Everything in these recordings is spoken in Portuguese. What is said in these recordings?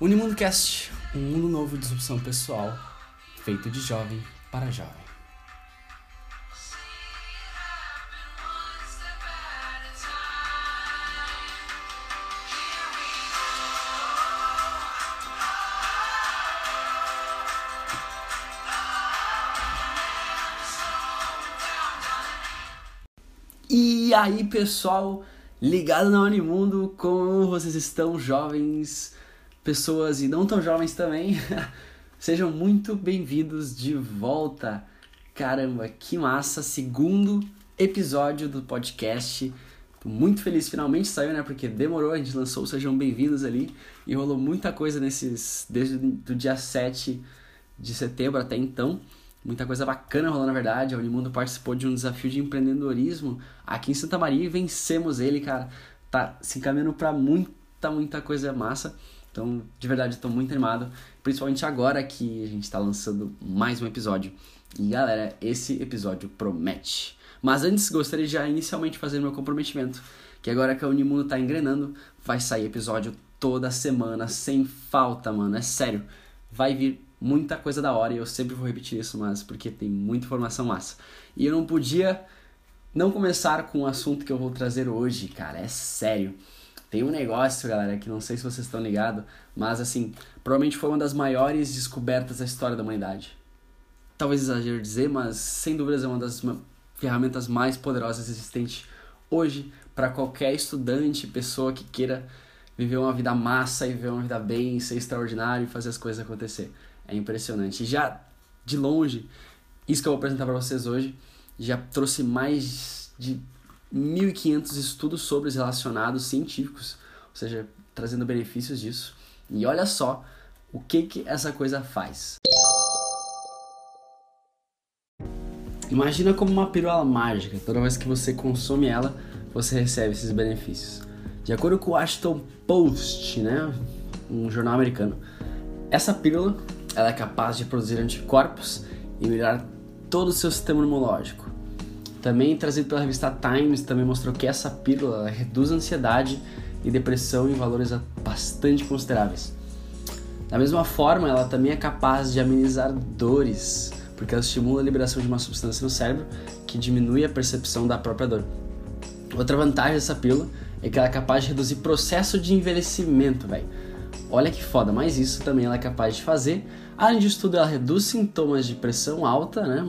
Unimundo Cast, um mundo novo de disrupção pessoal, feito de jovem para jovem. E aí, pessoal, ligado na Unimundo, como vocês estão, jovens, pessoas e não tão jovens também? Sejam muito bem-vindos de volta. Caramba, que massa! Segundo episódio do podcast. Tô muito feliz, finalmente saiu, né? Porque demorou, a gente lançou Sejam Bem-vindos ali e rolou muita coisa nesses desde o dia 7 de setembro até então. Muita coisa bacana rolando, na verdade. A Unimundo participou de um desafio de empreendedorismo aqui em Santa Maria e vencemos ele, cara. Tá se encaminhando para muita, muita coisa massa. Então, de verdade, estou muito animado. Principalmente agora que a gente está lançando mais um episódio. E galera, esse episódio promete. Mas antes, gostaria de já inicialmente fazer meu comprometimento. Que agora que a Unimundo tá engrenando, vai sair episódio toda semana, sem falta, mano. É sério. Vai vir muita coisa da hora e eu sempre vou repetir isso, mas porque tem muita informação massa. E eu não podia não começar com o assunto que eu vou trazer hoje, cara, é sério. Tem um negócio, galera, que não sei se vocês estão ligados, mas assim, provavelmente foi uma das maiores descobertas da história da humanidade. Talvez exagero dizer, mas sem dúvidas é uma das ferramentas mais poderosas existentes hoje para qualquer estudante, pessoa que queira viver uma vida massa e viver uma vida bem, ser extraordinário e fazer as coisas acontecer. É impressionante. Já de longe, isso que eu vou apresentar para vocês hoje, já trouxe mais de 1.500 estudos sobre os relacionados científicos, ou seja, trazendo benefícios disso. E olha só o que, que essa coisa faz. Imagina como uma pílula mágica. Toda vez que você consome ela, você recebe esses benefícios. De acordo com o Washington Post, né, um jornal americano, essa pílula ela é capaz de produzir anticorpos e melhorar todo o seu sistema imunológico. Também trazido pela revista Times, também mostrou que essa pílula reduz a ansiedade e depressão em valores bastante consideráveis. Da mesma forma, ela também é capaz de amenizar dores, porque ela estimula a liberação de uma substância no cérebro que diminui a percepção da própria dor. Outra vantagem dessa pílula é que ela é capaz de reduzir processo de envelhecimento, velho. Olha que foda, mas isso também ela é capaz de fazer Além disso tudo, ela reduz sintomas de pressão alta, né?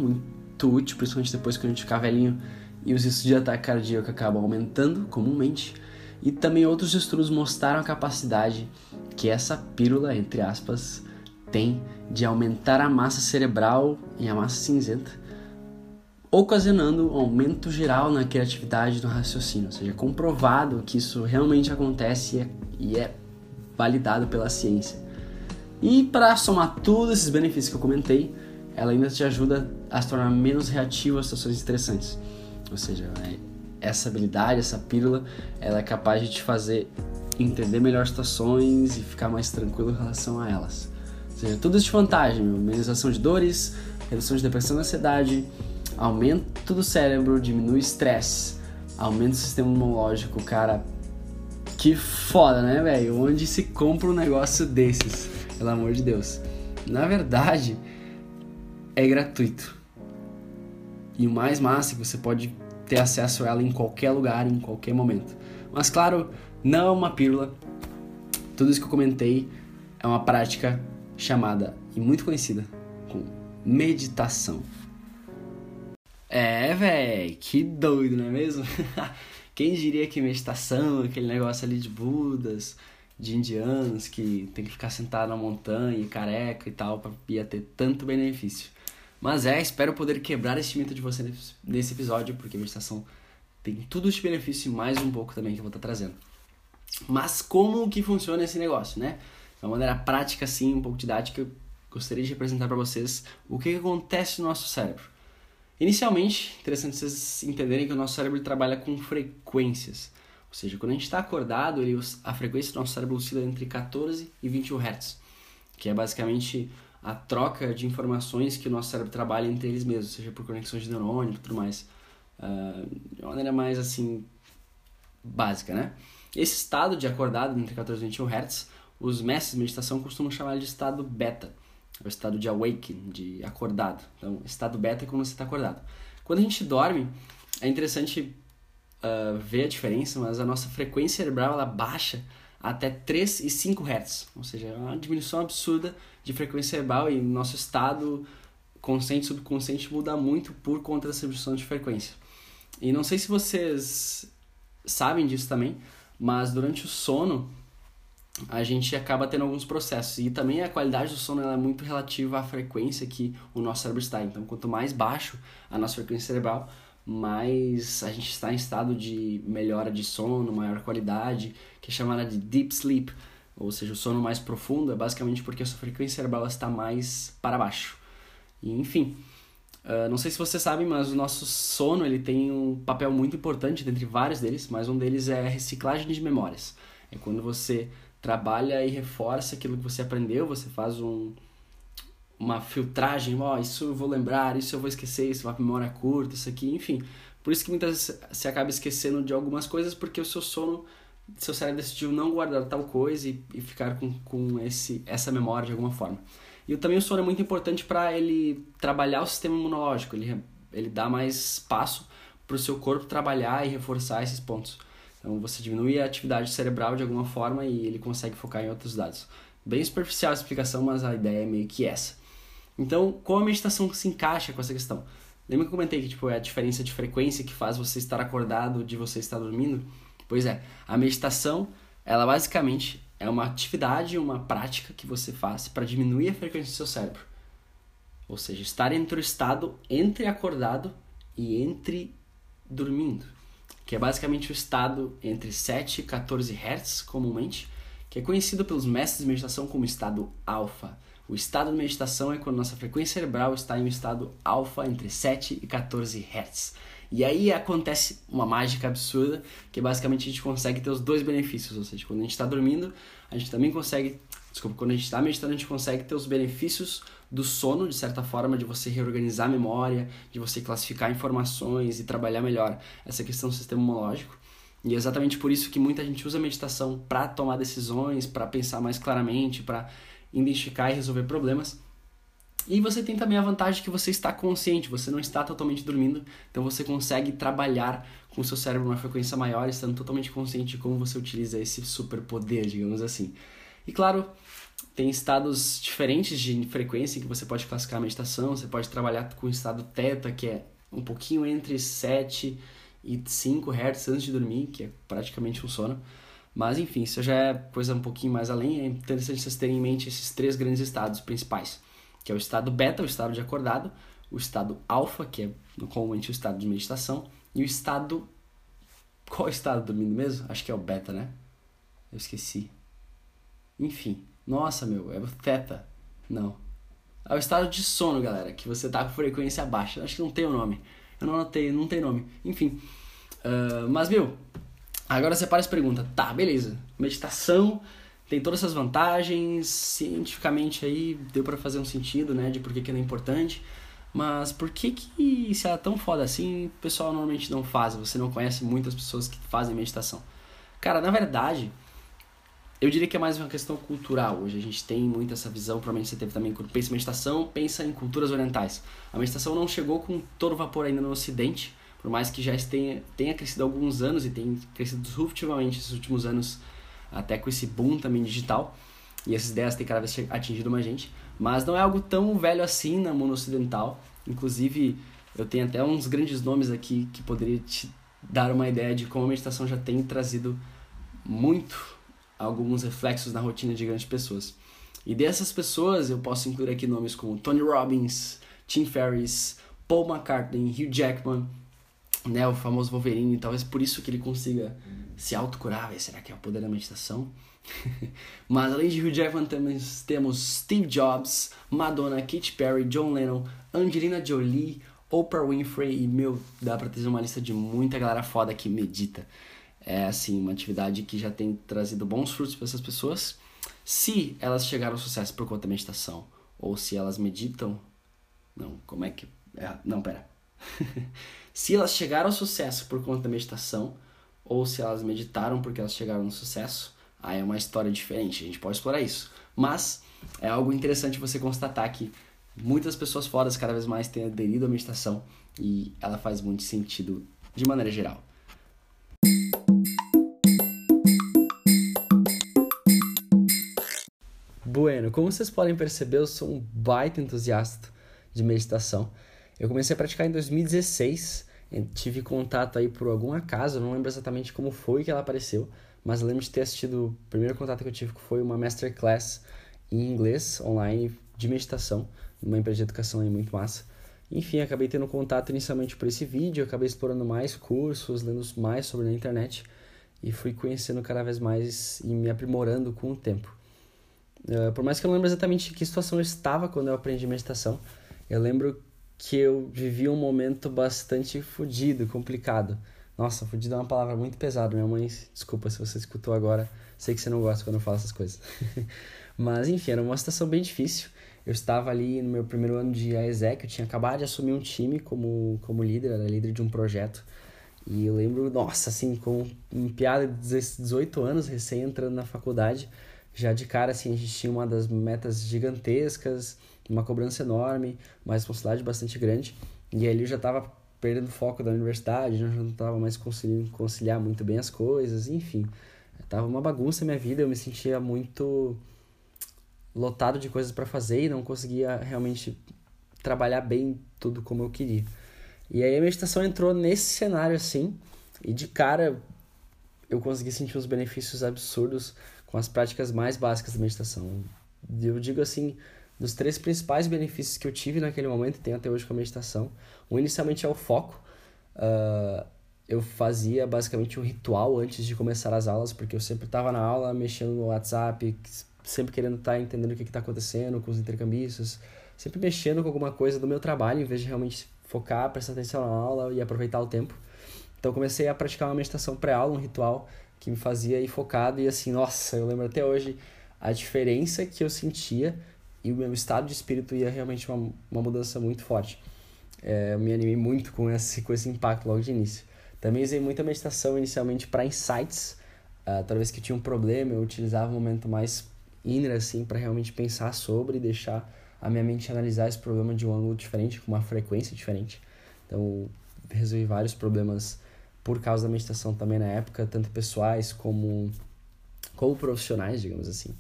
Muito útil, principalmente depois que a gente ficar velhinho e os riscos de ataque cardíaco acabam aumentando comumente. E também outros estudos mostraram a capacidade que essa pílula, entre aspas, tem de aumentar a massa cerebral e a massa cinzenta, ocasionando um aumento geral na criatividade no raciocínio. Ou seja, é comprovado que isso realmente acontece e é, e é validado pela ciência. E para somar todos esses benefícios que eu comentei, ela ainda te ajuda a se tornar menos reativo a situações estressantes. Ou seja, é, essa habilidade, essa pílula, ela é capaz de te fazer entender melhor situações e ficar mais tranquilo em relação a elas. Ou seja, tudo isso de vantagem. Minimização de dores, redução de depressão e ansiedade, aumento do cérebro, diminui o estresse, aumenta o sistema imunológico, cara. Que foda, né, velho? Onde se compra um negócio desses? pelo amor de Deus. Na verdade, é gratuito. E o mais massa é que você pode ter acesso a ela em qualquer lugar, em qualquer momento. Mas claro, não é uma pílula. Tudo isso que eu comentei é uma prática chamada e muito conhecida como meditação. É, véi, que doido, não é mesmo? Quem diria que meditação, aquele negócio ali de Budas, de indianos que tem que ficar sentado na montanha, careca e tal, para ia ter tanto benefício. Mas é, espero poder quebrar esse mito de você nesse episódio, porque a meditação tem tudo de benefício e mais um pouco também que eu vou estar trazendo. Mas como que funciona esse negócio, né? De uma maneira prática, assim, um pouco didática, eu gostaria de representar para vocês o que, que acontece no nosso cérebro. Inicialmente, interessante vocês entenderem que o nosso cérebro trabalha com frequências. Ou seja, quando a gente está acordado, ele, a frequência do nosso cérebro oscila entre 14 e 21 Hz, que é basicamente a troca de informações que o nosso cérebro trabalha entre eles mesmos, seja por conexões de neurônio e tudo mais. Uh, de uma maneira mais assim básica, né? Esse estado de acordado entre 14 e 21 Hz, os mestres de meditação costumam chamar de estado beta, é o estado de awakening, de acordado. Então, estado beta é quando você está acordado. Quando a gente dorme, é interessante uh, ver a diferença, mas a nossa frequência cerebral ela baixa até 3 e 5 Hz, ou seja, é uma diminuição absurda de frequência cerebral e nosso estado consciente e subconsciente muda muito por conta dessa diminuição de frequência. E não sei se vocês sabem disso também, mas durante o sono a gente acaba tendo alguns processos e também a qualidade do sono é muito relativa à frequência que o nosso cérebro está. Então, quanto mais baixo a nossa frequência cerebral, mais a gente está em estado de melhora de sono, maior qualidade, que é chamada de deep sleep, ou seja, o sono mais profundo, é basicamente porque a sua frequência cerebral está mais para baixo. E, enfim, uh, não sei se você sabe, mas o nosso sono ele tem um papel muito importante dentre vários deles, mas um deles é a reciclagem de memórias. É quando você trabalha e reforça aquilo que você aprendeu, você faz um, uma filtragem, ó, oh, isso eu vou lembrar, isso eu vou esquecer, isso é uma memória curta, isso aqui, enfim. Por isso que muitas vezes você acaba esquecendo de algumas coisas porque o seu sono, seu cérebro decidiu não guardar tal coisa e, e ficar com, com esse, essa memória de alguma forma. E também o sono é muito importante para ele trabalhar o sistema imunológico, ele, ele dá mais espaço para o seu corpo trabalhar e reforçar esses pontos. Então você diminui a atividade cerebral de alguma forma e ele consegue focar em outros dados. Bem superficial a explicação, mas a ideia é meio que essa. Então, como a meditação se encaixa com essa questão? Lembra que eu comentei que tipo, é a diferença de frequência que faz você estar acordado de você estar dormindo? Pois é, a meditação, ela basicamente é uma atividade, uma prática que você faz para diminuir a frequência do seu cérebro. Ou seja, estar entre o estado entre acordado e entre dormindo, que é basicamente o estado entre 7 e 14 Hz, comumente, que é conhecido pelos mestres de meditação como estado alfa. O estado de meditação é quando nossa frequência cerebral está em um estado alfa entre 7 e 14 Hz. E aí acontece uma mágica absurda, que basicamente a gente consegue ter os dois benefícios, ou seja, quando a gente está dormindo, a gente também consegue, desculpa, quando a gente está meditando, a gente consegue ter os benefícios do sono, de certa forma, de você reorganizar a memória, de você classificar informações e trabalhar melhor essa questão do sistema imunológico. E é exatamente por isso que muita gente usa a meditação para tomar decisões, para pensar mais claramente, para identificar e resolver problemas. E você tem também a vantagem que você está consciente, você não está totalmente dormindo, então você consegue trabalhar com o seu cérebro numa frequência maior, estando totalmente consciente de como você utiliza esse superpoder, digamos assim. E claro, tem estados diferentes de frequência que você pode classificar a meditação, você pode trabalhar com o estado teta, que é um pouquinho entre 7 e 5 Hz antes de dormir, que é praticamente um sono. Mas enfim, isso já é coisa um pouquinho mais além. É interessante vocês terem em mente esses três grandes estados principais, que é o estado beta, o estado de acordado, o estado alfa, que é comumente o estado de meditação, e o estado qual é o estado dormindo mesmo? Acho que é o beta, né? Eu esqueci. Enfim, nossa, meu, é o theta. Não. É o estado de sono, galera, que você tá com frequência baixa. Acho que não tem o nome. Eu não anotei, não tem nome. Enfim. Uh, mas, meu, Agora você para e se pergunta, tá, beleza, meditação tem todas essas vantagens, cientificamente aí deu para fazer um sentido, né, de por que, que ela é importante, mas por que que se ela é tão foda assim, o pessoal normalmente não faz, você não conhece muitas pessoas que fazem meditação? Cara, na verdade, eu diria que é mais uma questão cultural. Hoje a gente tem muito essa visão, provavelmente você teve também, quando pensa em meditação, pensa em culturas orientais. A meditação não chegou com todo vapor ainda no ocidente, por mais que já tenha, tenha crescido há alguns anos e tenha crescido disruptivamente esses últimos anos, até com esse boom também digital, e essas ideias têm cada vez atingido mais gente, mas não é algo tão velho assim na mundo ocidental. Inclusive, eu tenho até uns grandes nomes aqui que poderia te dar uma ideia de como a meditação já tem trazido muito alguns reflexos na rotina de grandes pessoas. E dessas pessoas eu posso incluir aqui nomes como Tony Robbins, Tim Ferriss, Paul McCartney, Hugh Jackman, né, o famoso Wolverine, talvez por isso que ele consiga se autocurar, será que é o poder da meditação? Mas além de Hugh Jackman temos, temos Steve Jobs, Madonna, Katy Perry, John Lennon, Angelina Jolie, Oprah Winfrey e meu, dá pra ter uma lista de muita galera foda que medita. É assim, uma atividade que já tem trazido bons frutos para essas pessoas. Se elas chegaram ao sucesso por conta da meditação, ou se elas meditam, não, como é que. É, não, pera. se elas chegaram ao sucesso por conta da meditação, ou se elas meditaram porque elas chegaram no sucesso, aí é uma história diferente, a gente pode explorar isso. Mas é algo interessante você constatar que muitas pessoas fora cada vez mais têm aderido à meditação e ela faz muito sentido de maneira geral. Bueno, como vocês podem perceber, eu sou um baita entusiasta de meditação. Eu comecei a praticar em 2016, tive contato aí por algum acaso, não lembro exatamente como foi que ela apareceu, mas lembro de ter assistido, o primeiro contato que eu tive foi uma masterclass em inglês online de meditação, numa empresa de educação aí muito massa. Enfim, acabei tendo contato inicialmente por esse vídeo, acabei explorando mais cursos, lendo mais sobre na internet e fui conhecendo cada vez mais e me aprimorando com o tempo. Uh, por mais que eu não lembre exatamente que situação eu estava quando eu aprendi meditação, eu lembro que eu vivi um momento bastante fodido, complicado. Nossa, fodido é uma palavra muito pesada. Minha mãe, desculpa se você escutou agora, sei que você não gosta quando eu falo essas coisas. Mas enfim, era uma situação bem difícil. Eu estava ali no meu primeiro ano de AESEC, eu tinha acabado de assumir um time como, como líder, era líder de um projeto. E eu lembro, nossa, assim, com um piada de 18 anos, recém entrando na faculdade, já de cara, assim, a gente tinha uma das metas gigantescas, uma cobrança enorme, uma responsabilidade bastante grande. E ali eu já estava perdendo foco da universidade, já não estava mais conseguindo conciliar muito bem as coisas, enfim. Tava uma bagunça a minha vida, eu me sentia muito lotado de coisas para fazer e não conseguia realmente trabalhar bem tudo como eu queria. E aí a meditação entrou nesse cenário assim, e de cara eu consegui sentir uns benefícios absurdos com as práticas mais básicas da meditação. Eu digo assim, dos três principais benefícios que eu tive naquele momento e tenho até hoje com a meditação. Um inicialmente é o foco. Uh, eu fazia basicamente um ritual antes de começar as aulas, porque eu sempre estava na aula mexendo no WhatsApp, sempre querendo estar tá entendendo o que está acontecendo com os intercambistas, sempre mexendo com alguma coisa do meu trabalho, em vez de realmente focar, prestar atenção na aula e aproveitar o tempo. Então comecei a praticar uma meditação pré-aula, um ritual que me fazia ir focado e assim, nossa, eu lembro até hoje a diferença que eu sentia e o meu estado de espírito ia realmente uma, uma mudança muito forte. É, eu me animei muito com esse, com esse impacto logo de início. Também usei muita meditação inicialmente para insights. Uh, toda vez que tinha um problema, eu utilizava um momento mais inner, assim, para realmente pensar sobre e deixar a minha mente analisar esse problema de um ângulo diferente, com uma frequência diferente. Então, resolvi vários problemas por causa da meditação também na época, tanto pessoais como, como profissionais, digamos assim.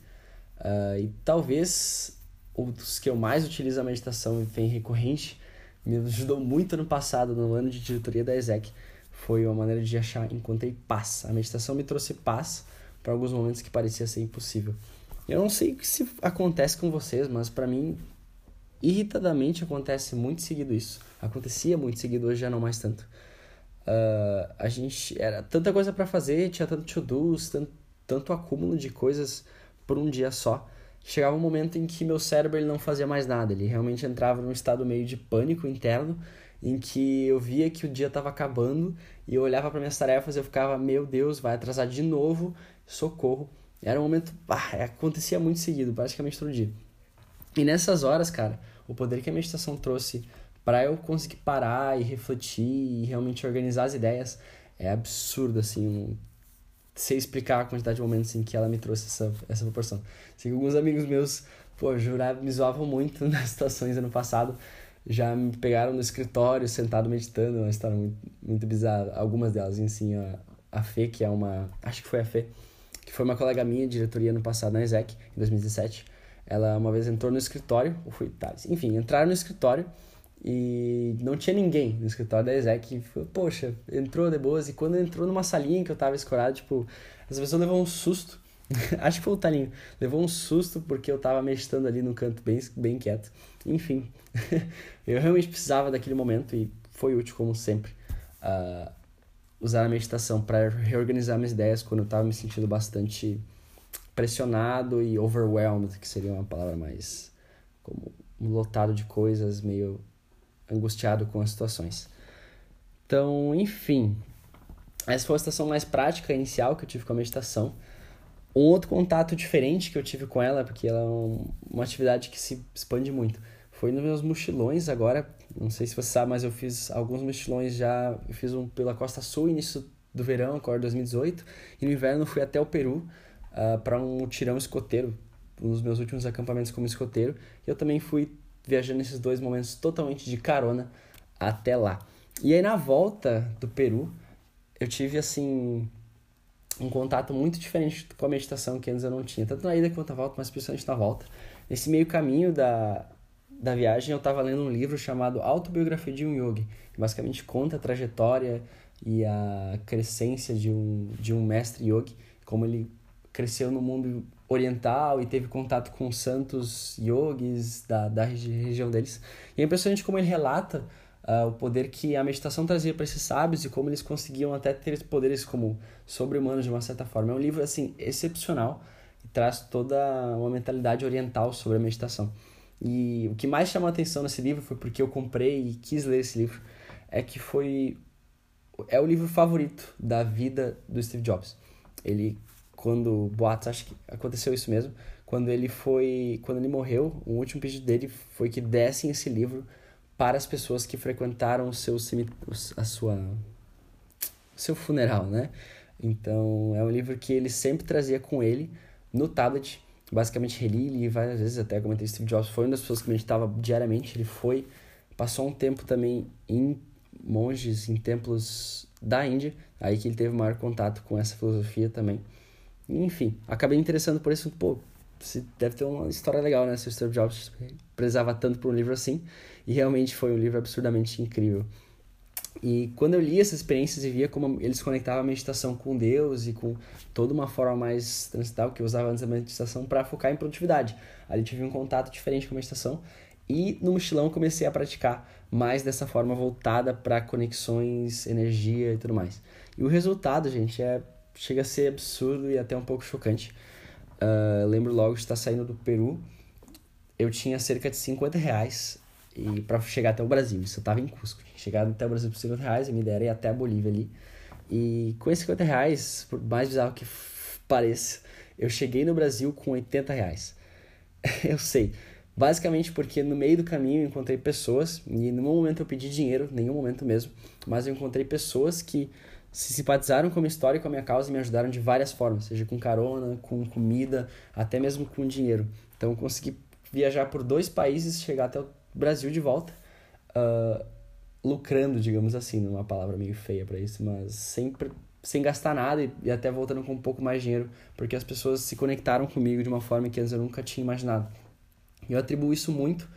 Uh, e talvez os que eu mais utilizo a meditação e tem recorrente, me ajudou muito no passado, no ano de diretoria da ESEC, foi uma maneira de achar, encontrei paz. A meditação me trouxe paz para alguns momentos que parecia ser impossível. Eu não sei se acontece com vocês, mas para mim, irritadamente acontece muito seguido isso. Acontecia muito seguido, hoje já não mais tanto. Uh, a gente era tanta coisa para fazer, tinha tanto to-dos, tanto, tanto acúmulo de coisas por um dia só. Chegava um momento em que meu cérebro ele não fazia mais nada, ele realmente entrava num estado meio de pânico interno, em que eu via que o dia estava acabando e eu olhava para minhas tarefas e eu ficava, meu Deus, vai atrasar de novo, socorro. Era um momento, ah, acontecia muito seguido, praticamente todo dia. E nessas horas, cara, o poder que a meditação trouxe para eu conseguir parar e refletir e realmente organizar as ideias é absurdo, assim. Sei explicar a quantidade de momentos em que ela me trouxe essa, essa proporção. Assim, alguns amigos meus, pô, juravam, me zoavam muito nas situações ano passado. Já me pegaram no escritório, sentado meditando, uma história muito, muito bizarra. Algumas delas, assim, a, a Fê, que é uma. Acho que foi a Fê, que foi uma colega minha, diretoria ano passado na ESEC, em 2017. Ela uma vez entrou no escritório, ou foi Thales, enfim, entraram no escritório e não tinha ninguém no escritório da Exec. Poxa, entrou de boas. E quando entrou numa salinha que eu tava escorado, tipo, essa pessoa levou um susto. Acho que foi o Talinho. Levou um susto porque eu tava meditando ali no canto bem, bem quieto. Enfim, eu realmente precisava daquele momento e foi útil, como sempre, uh, usar a meditação para reorganizar minhas ideias quando eu tava me sentindo bastante pressionado e overwhelmed, que seria uma palavra mais como lotado de coisas, meio angustiado com as situações. Então, enfim, essa foi a situação mais prática inicial que eu tive com a meditação. Um outro contato diferente que eu tive com ela, porque ela é uma atividade que se expande muito, foi nos meus mochilões agora. Não sei se você sabe, mas eu fiz alguns mochilões já. Eu fiz um pela Costa Sul, início do verão, agora 2018, e no inverno fui até o Peru uh, para um tirão escoteiro, um dos meus últimos acampamentos como escoteiro. E eu também fui viajando nesses dois momentos totalmente de carona até lá. E aí na volta do Peru, eu tive assim um contato muito diferente com a meditação que antes eu não tinha, tanto na ida quanto na volta, mas principalmente na volta. Nesse meio caminho da, da viagem, eu estava lendo um livro chamado Autobiografia de um Yogi, que basicamente conta a trajetória e a crescência de um, de um mestre yogi, como ele cresceu no mundo oriental e teve contato com santos yogis da, da região deles. E é impressionante como ele relata uh, o poder que a meditação trazia para esses sábios e como eles conseguiam até ter poderes como sobre-humanos de uma certa forma. É um livro assim excepcional e traz toda uma mentalidade oriental sobre a meditação. E o que mais chamou a atenção nesse livro foi porque eu comprei e quis ler esse livro, é que foi é o livro favorito da vida do Steve Jobs. Ele quando boatos, acho que aconteceu isso mesmo, quando ele foi, quando ele morreu, o último pedido dele foi que dessem esse livro para as pessoas que frequentaram o seu a sua seu funeral, né? Então, é um livro que ele sempre trazia com ele no tablet. Basicamente, reli li várias vezes, até comentei Steve Jobs foi uma das pessoas que meditava diariamente. Ele foi, passou um tempo também em monges, em templos da Índia, aí que ele teve maior contato com essa filosofia também. Enfim, acabei me interessando por isso, pô, deve ter uma história legal, né? Se o Steve Jobs prezava tanto por um livro assim. E realmente foi um livro absurdamente incrível. E quando eu li essas experiências e via como eles conectavam a meditação com Deus e com toda uma forma mais transcendental que eu usava antes da meditação para focar em produtividade. Ali tive um contato diferente com a meditação e no mochilão comecei a praticar mais dessa forma voltada para conexões, energia e tudo mais. E o resultado, gente, é chega a ser absurdo e até um pouco chocante. Uh, lembro logo de estar saindo do Peru. Eu tinha cerca de 50 reais e para chegar até o Brasil. Isso eu tava em Cusco. Chegar até o Brasil por 50 reais, a minha ideia era ir até a Bolívia ali. E com esses 50 reais, por mais bizarro que pareça, eu cheguei no Brasil com 80 reais. eu sei. Basicamente porque no meio do caminho eu encontrei pessoas, e no momento eu pedi dinheiro, nenhum momento mesmo, mas eu encontrei pessoas que se simpatizaram com a minha história e com a minha causa e me ajudaram de várias formas, seja com carona, com comida, até mesmo com dinheiro. Então eu consegui viajar por dois países, chegar até o Brasil de volta, uh, lucrando, digamos assim, numa palavra meio feia para isso, mas sempre sem gastar nada e, e até voltando com um pouco mais de dinheiro, porque as pessoas se conectaram comigo de uma forma que antes eu nunca tinha imaginado. E eu atribuo isso muito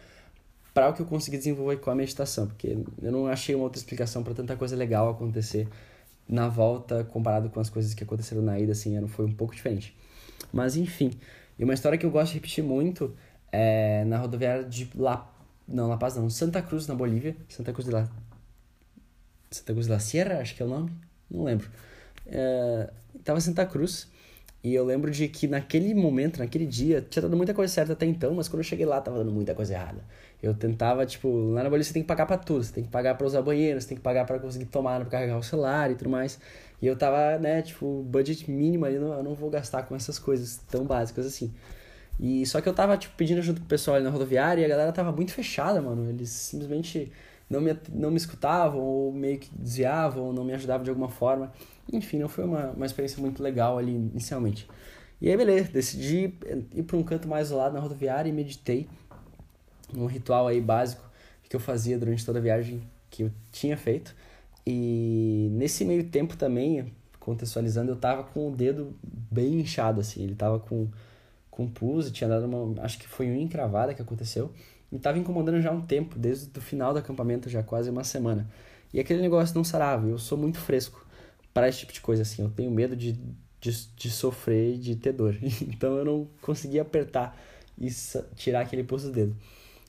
para o que eu consegui desenvolver com a meditação, porque eu não achei uma outra explicação para tanta coisa legal acontecer na volta comparado com as coisas que aconteceram na ida, assim, foi um pouco diferente. Mas enfim, e uma história que eu gosto de repetir muito é na rodoviária de La não, La Paz não. Santa Cruz, na Bolívia. Santa Cruz de la... Santa Cruz de la Sierra, acho que é o nome. Não lembro. É... Tava em Santa Cruz. E eu lembro de que naquele momento, naquele dia, tinha dado muita coisa certa até então, mas quando eu cheguei lá, tava dando muita coisa errada. Eu tentava, tipo, lá na Bolívia você tem que pagar pra tudo. Você tem que pagar pra usar banheiro, você tem que pagar pra conseguir tomar, pra carregar o celular e tudo mais. E eu tava, né, tipo, budget mínimo ali, eu não vou gastar com essas coisas tão básicas assim. E só que eu tava, tipo, pedindo ajuda pro pessoal ali na rodoviária e a galera tava muito fechada, mano. Eles simplesmente não me, não me escutavam, ou meio que desviavam, ou não me ajudavam de alguma forma. Enfim, não foi uma, uma experiência muito legal ali inicialmente. E aí, beleza, decidi ir para um canto mais isolado na rodoviária e meditei. Um ritual aí básico que eu fazia durante toda a viagem que eu tinha feito. E nesse meio tempo também, contextualizando, eu tava com o dedo bem inchado, assim. Ele tava com com pus, tinha dado uma, acho que foi uma encravada que aconteceu, e estava incomodando já há um tempo, desde o final do acampamento, já quase uma semana. E aquele negócio não sarava, eu sou muito fresco para esse tipo de coisa assim, eu tenho medo de, de, de sofrer, de ter dor. então eu não conseguia apertar e tirar aquele pulso do dedo.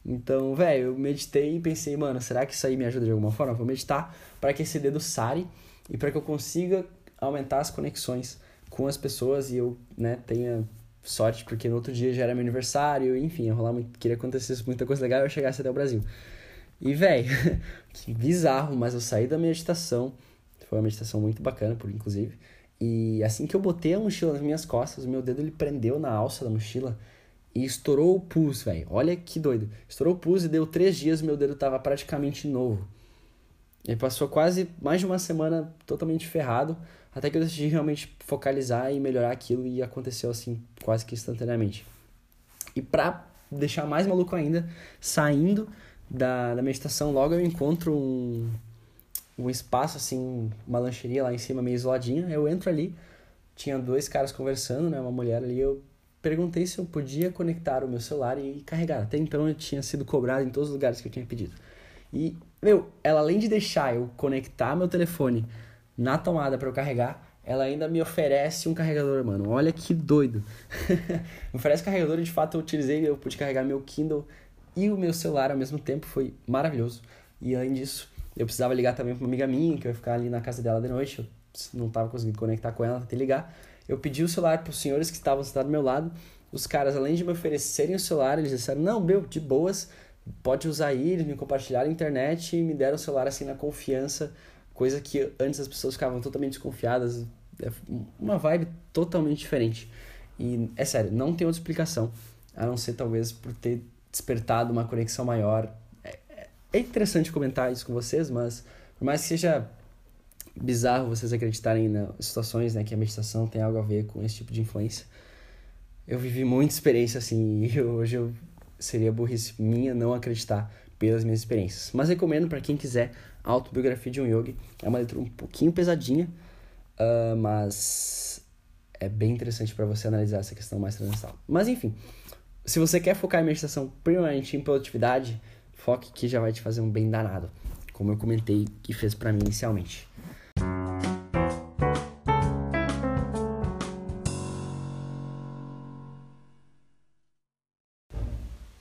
Então, velho, eu meditei e pensei, mano, será que isso aí me ajuda de alguma forma? Vou meditar para que esse dedo sare e para que eu consiga aumentar as conexões com as pessoas e eu, né, tenha sorte, porque no outro dia já era meu aniversário, enfim, ia rolar muito, queria acontecer muita coisa legal e eu chegasse até o Brasil. E, velho, que bizarro, mas eu saí da meditação, foi uma meditação muito bacana, por inclusive, e assim que eu botei a mochila nas minhas costas, o meu dedo ele prendeu na alça da mochila e estourou o pus, velho. Olha que doido. Estourou o pus e deu três dias meu dedo tava praticamente novo. Ele passou quase mais de uma semana totalmente ferrado, Até que eu decidi realmente focalizar e melhorar aquilo e aconteceu assim, quase que instantaneamente. E pra deixar mais maluco ainda, saindo da, da meditação, logo eu encontro um, um espaço, assim, uma lancheria lá em cima, meio isoladinha. Eu entro ali, tinha dois caras conversando, né? Uma mulher ali. Eu perguntei se eu podia conectar o meu celular e carregar. Até então eu tinha sido cobrado em todos os lugares que eu tinha pedido. E, meu, ela além de deixar eu conectar meu telefone na tomada para eu carregar, ela ainda me oferece um carregador, mano. Olha que doido. me oferece carregador de fato eu utilizei, eu pude carregar meu Kindle e o meu celular ao mesmo tempo, foi maravilhoso. E além disso, eu precisava ligar também para uma amiga minha, que eu ia ficar ali na casa dela de noite, eu não estava conseguindo conectar com ela, tentei ligar. Eu pedi o celular para os senhores que estavam sentados do meu lado. Os caras, além de me oferecerem o celular, eles disseram: Não, meu, de boas, pode usar aí. Eles me compartilharam a internet e me deram o celular assim na confiança, coisa que antes as pessoas ficavam totalmente desconfiadas. É uma vibe totalmente diferente. E é sério, não tem outra explicação, a não ser talvez por ter despertado uma conexão maior. É, é interessante comentar isso com vocês, mas por mais que seja bizarro vocês acreditarem em situações né, que a meditação tem algo a ver com esse tipo de influência, eu vivi muita experiência assim e hoje eu seria burrice minha não acreditar pelas minhas experiências. Mas recomendo para quem quiser a autobiografia de um yogi. É uma leitura um pouquinho pesadinha, uh, mas é bem interessante para você analisar essa questão mais transversal. Mas enfim, se você quer focar em meditação primeiramente em produtividade, foque que já vai te fazer um bem danado, como eu comentei que fez para mim inicialmente.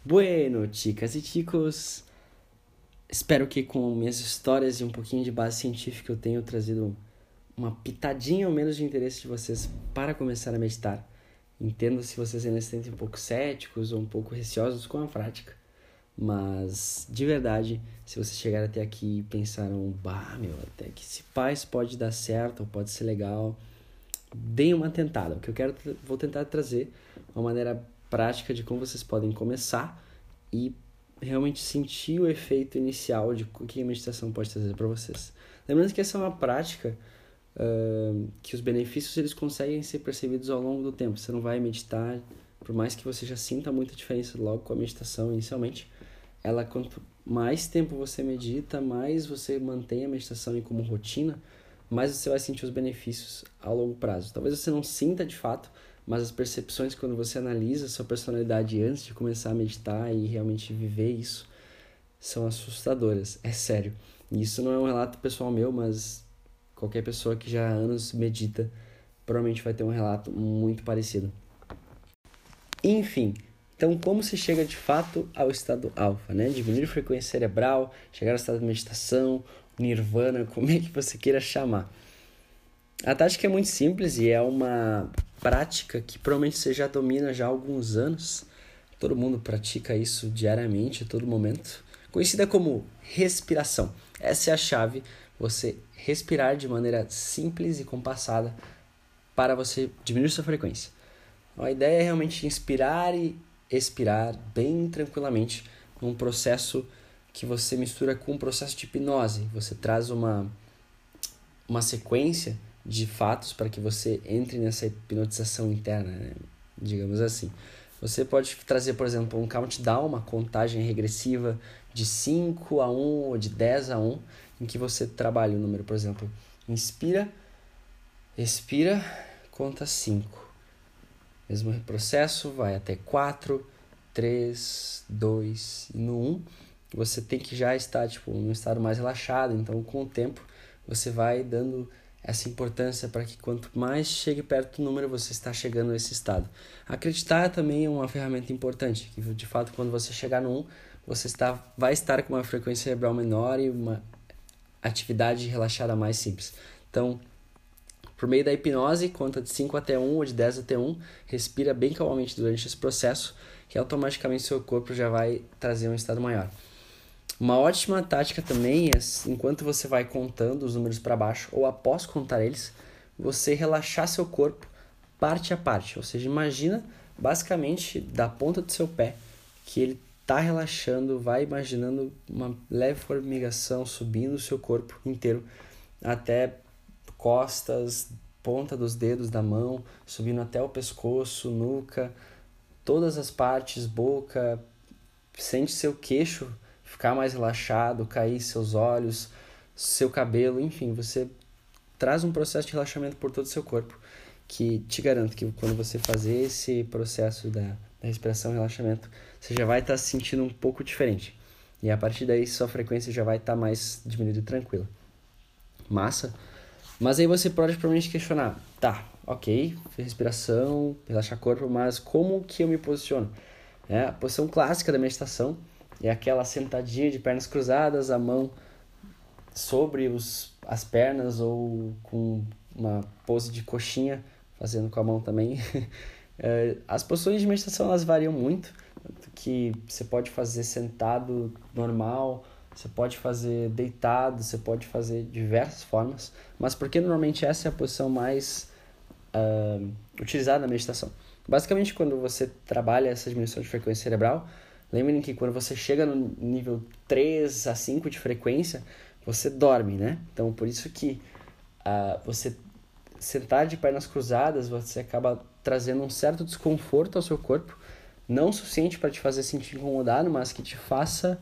Bueno, chicas e chicos, espero que com minhas histórias e um pouquinho de base científica eu tenha trazido uma pitadinha ou menos de interesse de vocês para começar a meditar. Entendo se vocês ainda se sentem um pouco céticos ou um pouco receosos com a prática. Mas, de verdade, se vocês chegaram até aqui e pensaram, bah, meu, até que esse paz pode dar certo ou pode ser legal, deem uma tentada. O que eu quero, vou tentar trazer uma maneira prática de como vocês podem começar e realmente sentir o efeito inicial de o que a meditação pode trazer para vocês. Lembrando que essa é uma prática uh, que os benefícios eles conseguem ser percebidos ao longo do tempo. Você não vai meditar, por mais que você já sinta muita diferença logo com a meditação inicialmente, ela quanto mais tempo você medita, mais você mantém a meditação como rotina, mais você vai sentir os benefícios a longo prazo. Talvez você não sinta de fato, mas as percepções quando você analisa sua personalidade antes de começar a meditar e realmente viver isso são assustadoras, é sério. E isso não é um relato pessoal meu, mas Qualquer pessoa que já há anos medita provavelmente vai ter um relato muito parecido. Enfim, então como se chega de fato ao estado alfa, né? Diminuir a frequência cerebral, chegar ao estado de meditação, nirvana, como é que você queira chamar. A tática é muito simples e é uma prática que provavelmente você já domina já há alguns anos. Todo mundo pratica isso diariamente, a todo momento. Conhecida como respiração. Essa é a chave você respirar de maneira simples e compassada para você diminuir sua frequência. A ideia é realmente inspirar e expirar bem tranquilamente num processo que você mistura com um processo de hipnose. Você traz uma, uma sequência de fatos para que você entre nessa hipnotização interna, né? digamos assim. Você pode trazer, por exemplo, um countdown, uma contagem regressiva de 5 a 1 ou de 10 a 1, em que você trabalha o número, por exemplo, inspira, expira, conta 5. Mesmo processo, vai até 4, 3, 2 e no 1. Você tem que já estar tipo, num estado mais relaxado, então com o tempo você vai dando essa importância para que quanto mais chegue perto do número você está chegando nesse estado. Acreditar também é uma ferramenta importante, que de fato quando você chegar no 1, você está, vai estar com uma frequência cerebral menor e uma atividade relaxada mais simples. Então, por meio da hipnose, conta de 5 até 1 ou de 10 até 1, respira bem calmamente durante esse processo, que automaticamente seu corpo já vai trazer um estado maior. Uma ótima tática também é, enquanto você vai contando os números para baixo ou após contar eles, você relaxar seu corpo parte a parte. Ou seja, imagina basicamente da ponta do seu pé que ele tá relaxando, vai imaginando uma leve formigação subindo o seu corpo inteiro até costas, ponta dos dedos da mão, subindo até o pescoço, nuca, todas as partes, boca, sente seu queixo ficar mais relaxado, cair seus olhos, seu cabelo, enfim, você traz um processo de relaxamento por todo o seu corpo, que te garanto que quando você fazer esse processo da, da respiração relaxamento, você já vai estar tá se sentindo um pouco diferente. E a partir daí sua frequência já vai estar tá mais diminuída e tranquila. Massa? Mas aí você pode provavelmente questionar, tá, ok, respiração, relaxar o corpo, mas como que eu me posiciono? É, a posição clássica da meditação é aquela sentadinha de pernas cruzadas, a mão sobre os, as pernas ou com uma pose de coxinha, fazendo com a mão também. É, as posições de meditação elas variam muito, que você pode fazer sentado normal, você pode fazer deitado, você pode fazer diversas formas, mas porque normalmente essa é a posição mais uh, utilizada na meditação. Basicamente, quando você trabalha essa diminuição de frequência cerebral, lembrem que quando você chega no nível 3 a 5 de frequência, você dorme, né? Então, por isso que uh, você sentar de pernas cruzadas, você acaba trazendo um certo desconforto ao seu corpo, não suficiente para te fazer sentir incomodado, mas que te faça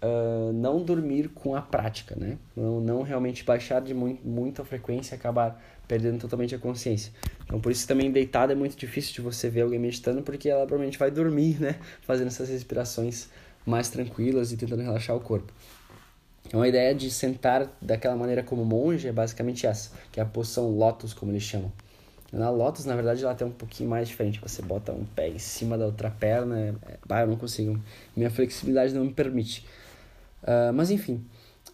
uh, não dormir com a prática, né? Não, não realmente baixar de muito a frequência e acabar perdendo totalmente a consciência. Então, por isso também deitado é muito difícil de você ver alguém meditando, porque ela provavelmente vai dormir, né? Fazendo essas respirações mais tranquilas e tentando relaxar o corpo. Então, a ideia de sentar daquela maneira como monge é basicamente essa, que é a posição lotus, como eles chamam. Na lotus, na verdade, ela tem um pouquinho mais diferente. Você bota um pé em cima da outra perna. É... Bah, eu não consigo. Minha flexibilidade não me permite. Uh, mas enfim,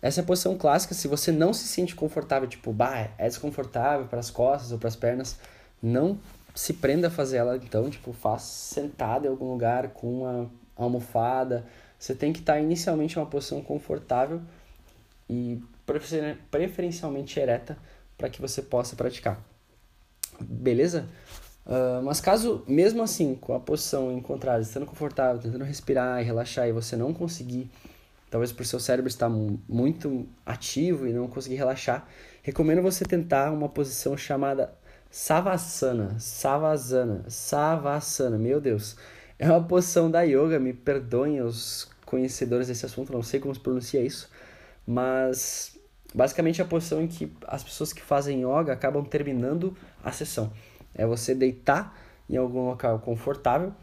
essa é a posição clássica. Se você não se sente confortável, tipo, bah, é desconfortável para as costas ou para as pernas, não se prenda a fazer ela então, tipo, faça sentado em algum lugar com uma almofada. Você tem que estar tá inicialmente em uma posição confortável e preferencialmente ereta para que você possa praticar. Beleza? Uh, mas caso, mesmo assim, com a posição encontrada, estando confortável, tentando respirar e relaxar e você não conseguir talvez por seu cérebro estar muito ativo e não conseguir relaxar, recomendo você tentar uma posição chamada Savasana, Savasana, Savasana, meu Deus. É uma posição da yoga, me perdoem os conhecedores desse assunto, não sei como se pronuncia isso, mas basicamente é a posição em que as pessoas que fazem yoga acabam terminando a sessão. É você deitar em algum local confortável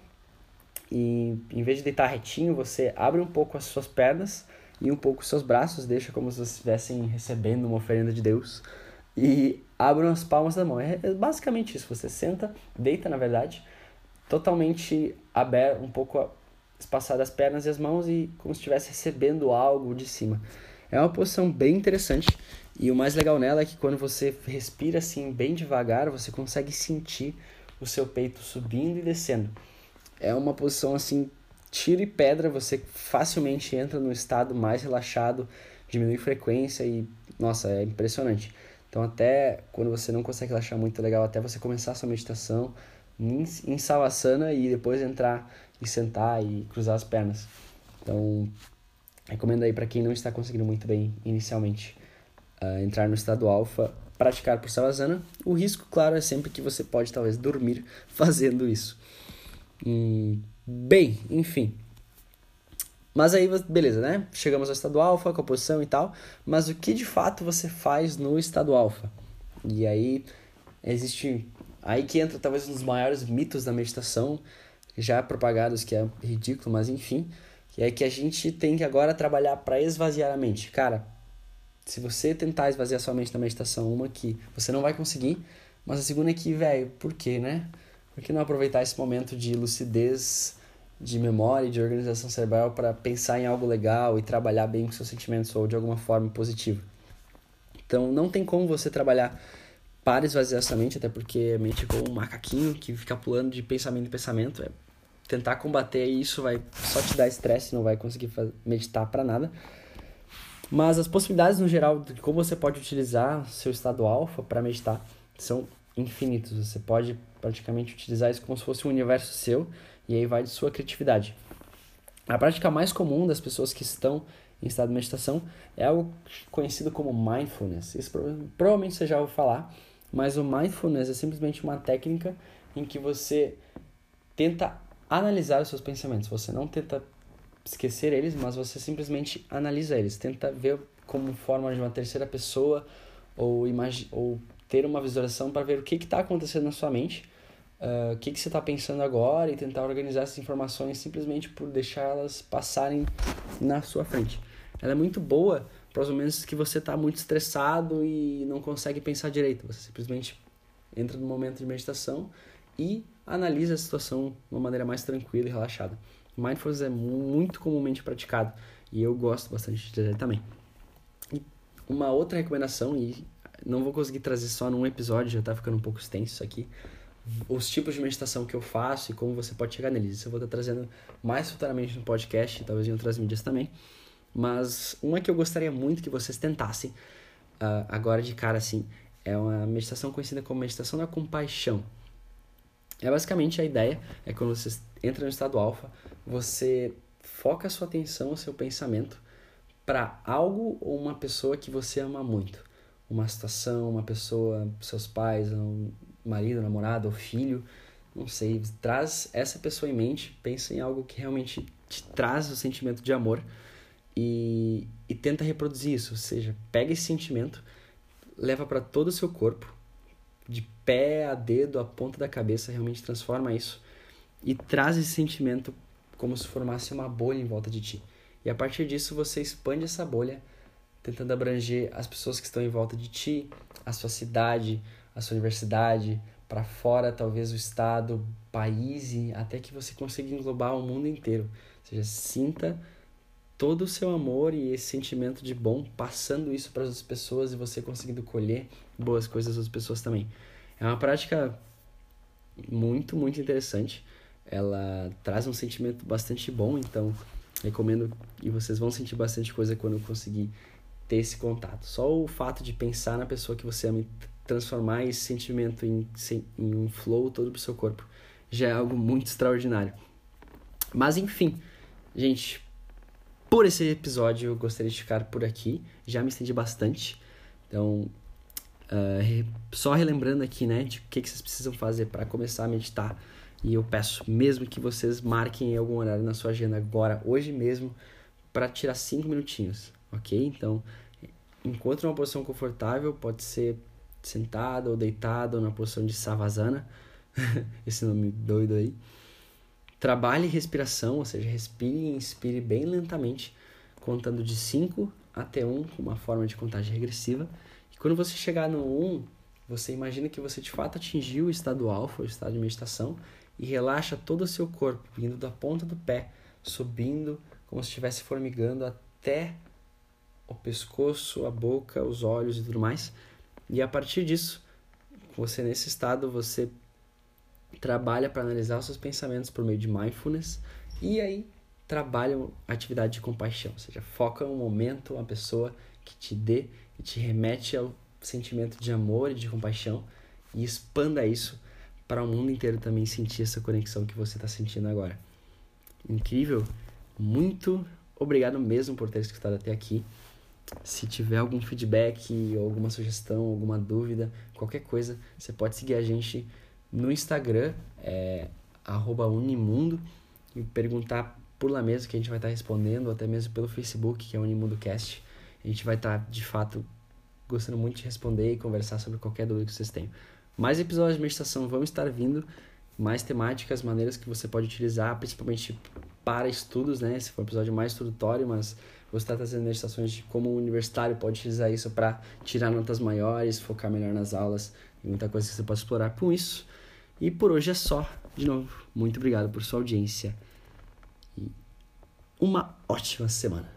e em vez de deitar retinho, você abre um pouco as suas pernas e um pouco os seus braços, deixa como se estivessem recebendo uma oferenda de Deus e abre as palmas da mão. É, é basicamente isso. Você senta, deita na verdade, totalmente aberto, um pouco espaçado as pernas e as mãos e como se estivesse recebendo algo de cima. É uma posição bem interessante e o mais legal nela é que quando você respira assim bem devagar, você consegue sentir o seu peito subindo e descendo é uma posição assim, tiro e pedra, você facilmente entra no estado mais relaxado, diminui frequência e, nossa, é impressionante. Então, até quando você não consegue relaxar muito, é legal até você começar a sua meditação em, em Savasana e depois entrar e sentar e cruzar as pernas. Então, recomendo aí para quem não está conseguindo muito bem inicialmente uh, entrar no estado alfa, praticar por Savasana. O risco, claro, é sempre que você pode talvez dormir fazendo isso. Hum, bem, enfim. Mas aí, beleza, né? Chegamos ao estado alfa, com a posição e tal. Mas o que de fato você faz no estado alfa? E aí, existe. Aí que entra talvez um dos maiores mitos da meditação, já propagados, que é ridículo, mas enfim. Que é que a gente tem que agora trabalhar para esvaziar a mente. Cara, se você tentar esvaziar sua mente na meditação, uma que você não vai conseguir. Mas a segunda é que, velho, por quê, né? Por que não aproveitar esse momento de lucidez, de memória de organização cerebral para pensar em algo legal e trabalhar bem com seus sentimentos ou de alguma forma positiva? Então, não tem como você trabalhar para esvaziar sua mente, até porque a mente é como um macaquinho que fica pulando de pensamento em pensamento. É tentar combater isso vai só te dar estresse, não vai conseguir meditar para nada. Mas as possibilidades no geral de como você pode utilizar seu estado alfa para meditar são infinitos. Você pode praticamente utilizar isso como se fosse um universo seu e aí vai de sua criatividade. A prática mais comum das pessoas que estão em estado de meditação é algo conhecido como mindfulness. Isso provavelmente você já ouviu falar, mas o mindfulness é simplesmente uma técnica em que você tenta analisar os seus pensamentos. Você não tenta esquecer eles, mas você simplesmente analisa eles, tenta ver como forma de uma terceira pessoa ou, ou ter uma visualização para ver o que está acontecendo na sua mente, uh, o que, que você está pensando agora e tentar organizar essas informações simplesmente por deixá-las passarem na sua frente. Ela é muito boa para os momentos que você está muito estressado e não consegue pensar direito. Você simplesmente entra no momento de meditação e analisa a situação de uma maneira mais tranquila e relaxada. Mindfulness é muito comumente praticado e eu gosto bastante de ele também. E uma outra recomendação, e não vou conseguir trazer só num episódio, já está ficando um pouco extenso isso aqui, os tipos de meditação que eu faço e como você pode chegar neles. Isso eu vou estar trazendo mais futuramente no podcast, talvez em outras mídias também. Mas uma que eu gostaria muito que vocês tentassem, uh, agora de cara assim, é uma meditação conhecida como meditação da compaixão. É basicamente a ideia é quando você entra no estado alfa, você foca a sua atenção, o seu pensamento para algo ou uma pessoa que você ama muito. Uma situação, uma pessoa, seus pais, um marido, namorado ou filho, não sei, traz essa pessoa em mente, pensa em algo que realmente te traz o sentimento de amor e, e tenta reproduzir isso, ou seja, pega esse sentimento, leva para todo o seu corpo, de pé a dedo, a ponta da cabeça, realmente transforma isso e traz esse sentimento como se formasse uma bolha em volta de ti. E a partir disso você expande essa bolha, tentando abranger as pessoas que estão em volta de ti, a sua cidade, a sua universidade, para fora talvez o estado, país, e até que você consiga englobar o mundo inteiro. Ou seja, sinta todo o seu amor e esse sentimento de bom, passando isso para as pessoas e você conseguindo colher boas coisas das pessoas também. É uma prática muito, muito interessante. Ela traz um sentimento bastante bom, então recomendo e vocês vão sentir bastante coisa quando conseguir ter esse contato. Só o fato de pensar na pessoa que você ama e transformar esse sentimento em, em um flow todo pro seu corpo já é algo muito extraordinário. Mas enfim, gente, por esse episódio eu gostaria de ficar por aqui. Já me estendi bastante. Então, uh, só relembrando aqui, né, de o que, que vocês precisam fazer para começar a meditar. E eu peço mesmo que vocês marquem em algum horário na sua agenda agora, hoje mesmo, para tirar cinco minutinhos, ok? Então, encontre uma posição confortável, pode ser sentado ou deitado, ou na posição de Savasana, esse nome doido aí. Trabalhe respiração, ou seja, respire e inspire bem lentamente, contando de 5 até 1 um, com uma forma de contagem regressiva. E quando você chegar no 1, um, você imagina que você de fato atingiu o estado alfa, o estado de meditação, e relaxa todo o seu corpo, indo da ponta do pé, subindo como se estivesse formigando até o pescoço, a boca, os olhos e tudo mais. E a partir disso, você nesse estado, você trabalha para analisar os seus pensamentos por meio de mindfulness e aí trabalha atividade de compaixão, ou seja, foca um momento, uma pessoa que te dê e te remete ao sentimento de amor e de compaixão e expanda isso para o mundo inteiro também sentir essa conexão que você está sentindo agora. Incrível! Muito obrigado mesmo por ter escutado até aqui. Se tiver algum feedback, alguma sugestão, alguma dúvida, qualquer coisa, você pode seguir a gente no Instagram, é Unimundo, e perguntar por lá mesmo que a gente vai estar respondendo, ou até mesmo pelo Facebook, que é UnimundoCast. A gente vai estar, de fato, gostando muito de responder e conversar sobre qualquer dúvida que vocês tenham. Mais episódios de meditação vão estar vindo, mais temáticas, maneiras que você pode utilizar, principalmente para estudos, né? Esse foi um episódio mais introdutório, mas você está trazendo meditações de como o universitário pode utilizar isso para tirar notas maiores, focar melhor nas aulas e muita coisa que você pode explorar com isso. E por hoje é só. De novo, muito obrigado por sua audiência e uma ótima semana.